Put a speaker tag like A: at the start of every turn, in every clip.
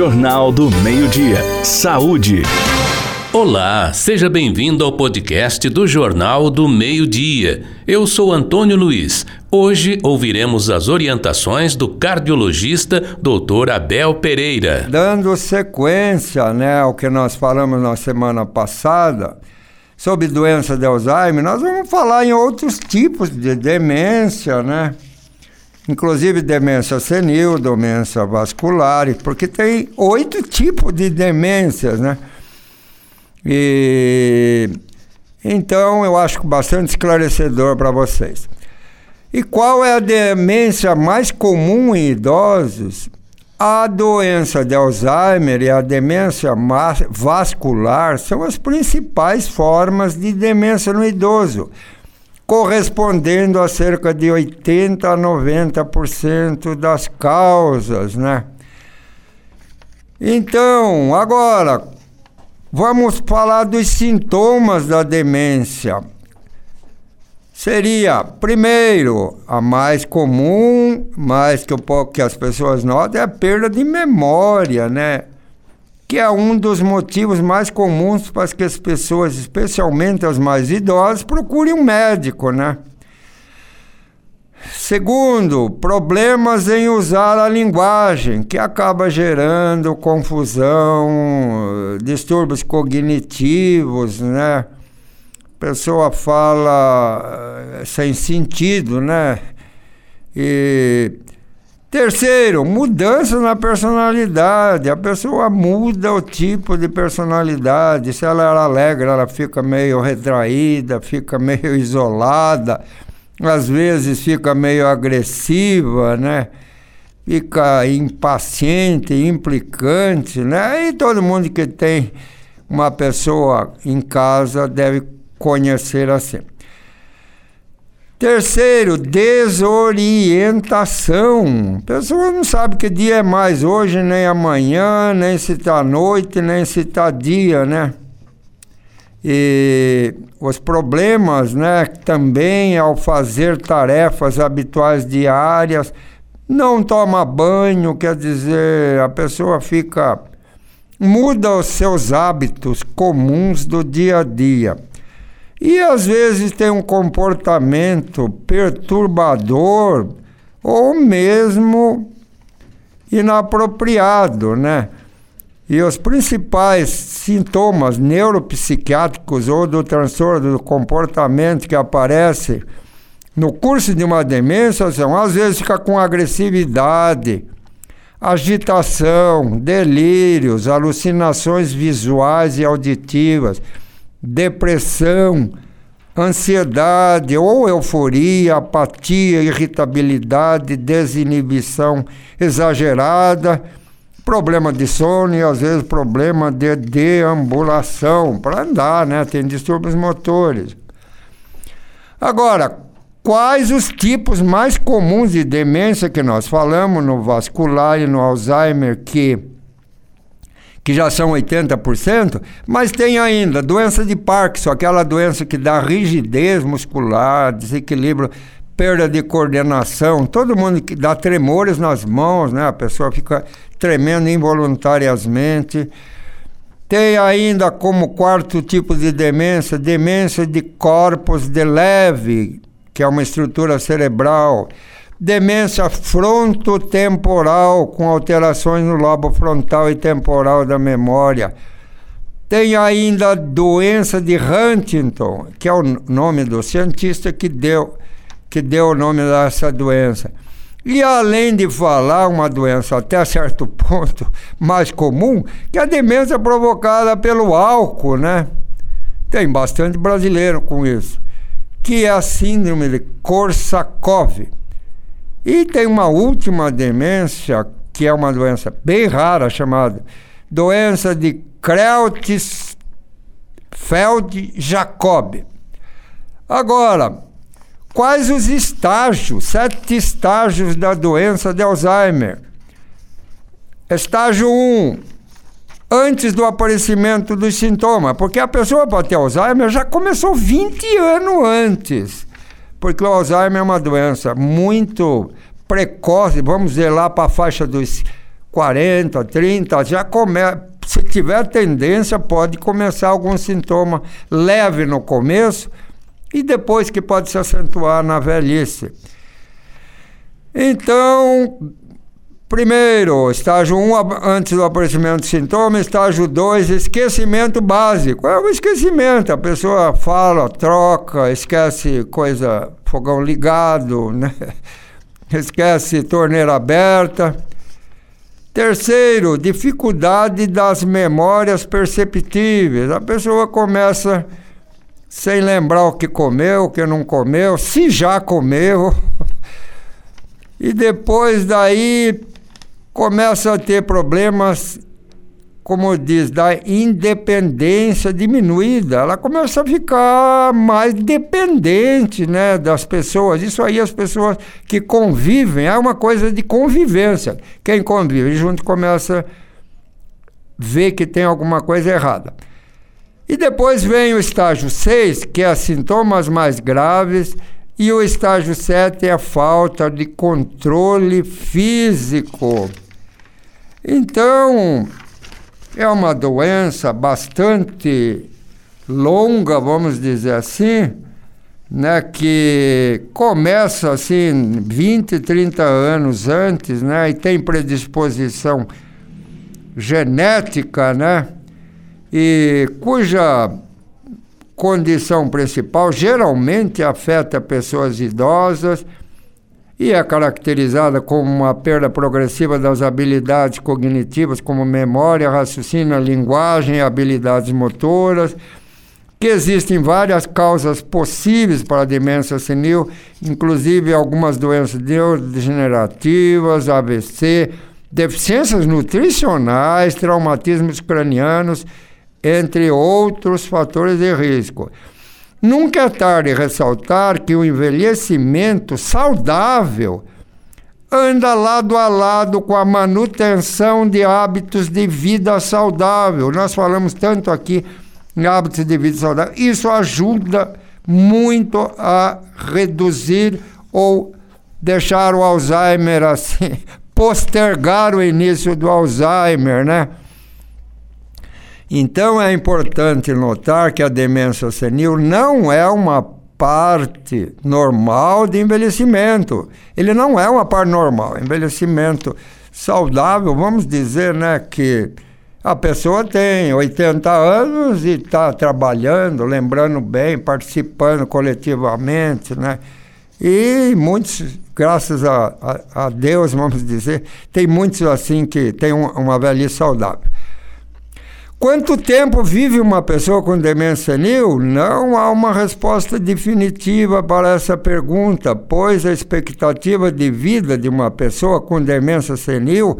A: Jornal do Meio-Dia. Saúde.
B: Olá, seja bem-vindo ao podcast do Jornal do Meio-Dia. Eu sou Antônio Luiz. Hoje ouviremos as orientações do cardiologista Dr. Abel Pereira.
C: Dando sequência né, ao que nós falamos na semana passada sobre doença de Alzheimer, nós vamos falar em outros tipos de demência, né? Inclusive demência senil, demência vascular, porque tem oito tipos de demências, né? E então eu acho bastante esclarecedor para vocês. E qual é a demência mais comum em idosos? A doença de Alzheimer e a demência vascular são as principais formas de demência no idoso correspondendo a cerca de 80 a 90% das causas, né? Então, agora vamos falar dos sintomas da demência. Seria, primeiro, a mais comum, mais que, que as pessoas notam, é a perda de memória, né? Que é um dos motivos mais comuns para que as pessoas, especialmente as mais idosas, procurem um médico, né? Segundo, problemas em usar a linguagem, que acaba gerando confusão, distúrbios cognitivos, né? A pessoa fala eh, sem sentido, né? E Terceiro, mudança na personalidade. A pessoa muda o tipo de personalidade. Se ela era alegre, ela fica meio retraída, fica meio isolada, às vezes fica meio agressiva, né? Fica impaciente, implicante, né? E todo mundo que tem uma pessoa em casa deve conhecer assim. Terceiro, desorientação. A pessoa não sabe que dia é mais hoje, nem amanhã, nem se está noite, nem se está dia, né? E os problemas, né, também ao fazer tarefas habituais diárias, não toma banho, quer dizer, a pessoa fica muda os seus hábitos comuns do dia a dia. E às vezes tem um comportamento perturbador ou mesmo inapropriado, né? E os principais sintomas neuropsiquiátricos ou do transtorno do comportamento que aparece no curso de uma demência são, às vezes, fica com agressividade, agitação, delírios, alucinações visuais e auditivas depressão, ansiedade ou euforia, apatia, irritabilidade, desinibição exagerada, problema de sono e às vezes problema de deambulação para andar, né? Tem distúrbios motores. Agora, quais os tipos mais comuns de demência que nós falamos no vascular e no Alzheimer que que já são 80%, mas tem ainda doença de Parkinson, aquela doença que dá rigidez muscular, desequilíbrio, perda de coordenação, todo mundo que dá tremores nas mãos, né? A pessoa fica tremendo involuntariamente. Tem ainda como quarto tipo de demência, demência de corpos de leve, que é uma estrutura cerebral demência frontotemporal, com alterações no lobo frontal e temporal da memória. Tem ainda a doença de Huntington, que é o nome do cientista que deu, que deu o nome dessa doença. E além de falar uma doença até certo ponto mais comum, que é a demência provocada pelo álcool, né? Tem bastante brasileiro com isso, que é a síndrome de Korsakoff. E tem uma última demência, que é uma doença bem rara, chamada doença de Creutzfeldt-Jacob. Agora, quais os estágios, sete estágios da doença de Alzheimer? Estágio 1, um, antes do aparecimento dos sintomas, porque a pessoa para ter Alzheimer já começou 20 anos antes porque o Alzheimer é uma doença muito precoce, vamos dizer lá para a faixa dos 40, 30, já começa. Se tiver tendência, pode começar algum sintoma leve no começo e depois que pode se acentuar na velhice. Então, primeiro, estágio 1, um, antes do aparecimento de sintomas, estágio 2, esquecimento básico. É o esquecimento, a pessoa fala, troca, esquece coisa, fogão ligado, né? esquece torneira aberta. Terceiro, dificuldade das memórias perceptíveis. A pessoa começa sem lembrar o que comeu, o que não comeu, se já comeu. E depois daí começa a ter problemas, como diz, da independência diminuída. Ela começa a ficar mais dependente né, das pessoas. Isso aí as pessoas que convivem, é uma coisa de convivência. Quem convive junto começa a ver que tem alguma coisa errada. E depois vem o estágio 6, que é sintomas mais graves e o estágio 7 é a falta de controle físico. Então, é uma doença bastante longa, vamos dizer assim, né, que começa assim 20, 30 anos antes, né, e tem predisposição genética, né, e cuja condição principal geralmente afeta pessoas idosas e é caracterizada como uma perda progressiva das habilidades cognitivas, como memória, raciocínio, linguagem e habilidades motoras, que existem várias causas possíveis para a demência senil, inclusive algumas doenças neurodegenerativas, AVC, deficiências nutricionais, traumatismos cranianos entre outros fatores de risco. Nunca é tarde ressaltar que o envelhecimento saudável anda lado a lado com a manutenção de hábitos de vida saudável. Nós falamos tanto aqui em hábitos de vida saudável. Isso ajuda muito a reduzir ou deixar o Alzheimer assim, postergar o início do Alzheimer, né? Então é importante notar que a demência senil não é uma parte normal de envelhecimento. Ele não é uma parte normal. Envelhecimento saudável, vamos dizer, né, que a pessoa tem 80 anos e está trabalhando, lembrando bem, participando coletivamente, né? E muitos, graças a, a, a Deus, vamos dizer, tem muitos assim que têm um, uma velhice saudável. Quanto tempo vive uma pessoa com demência senil? Não há uma resposta definitiva para essa pergunta, pois a expectativa de vida de uma pessoa com demência senil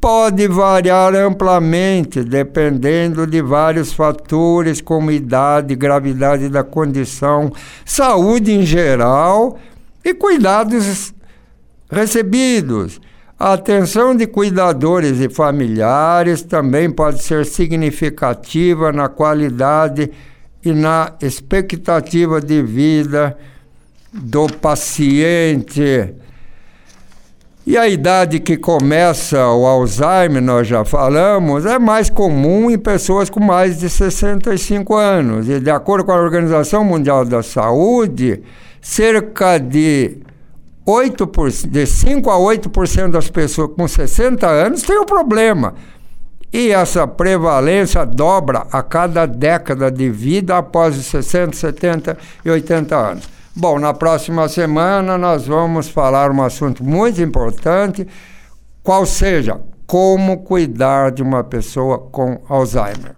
C: pode variar amplamente, dependendo de vários fatores, como idade, gravidade da condição, saúde em geral e cuidados recebidos. A atenção de cuidadores e familiares também pode ser significativa na qualidade e na expectativa de vida do paciente. E a idade que começa o Alzheimer, nós já falamos, é mais comum em pessoas com mais de 65 anos. E de acordo com a Organização Mundial da Saúde, cerca de 8%, de 5 a 8% das pessoas com 60 anos têm um problema. E essa prevalência dobra a cada década de vida após os 60, 70 e 80 anos. Bom, na próxima semana nós vamos falar um assunto muito importante, qual seja como cuidar de uma pessoa com Alzheimer.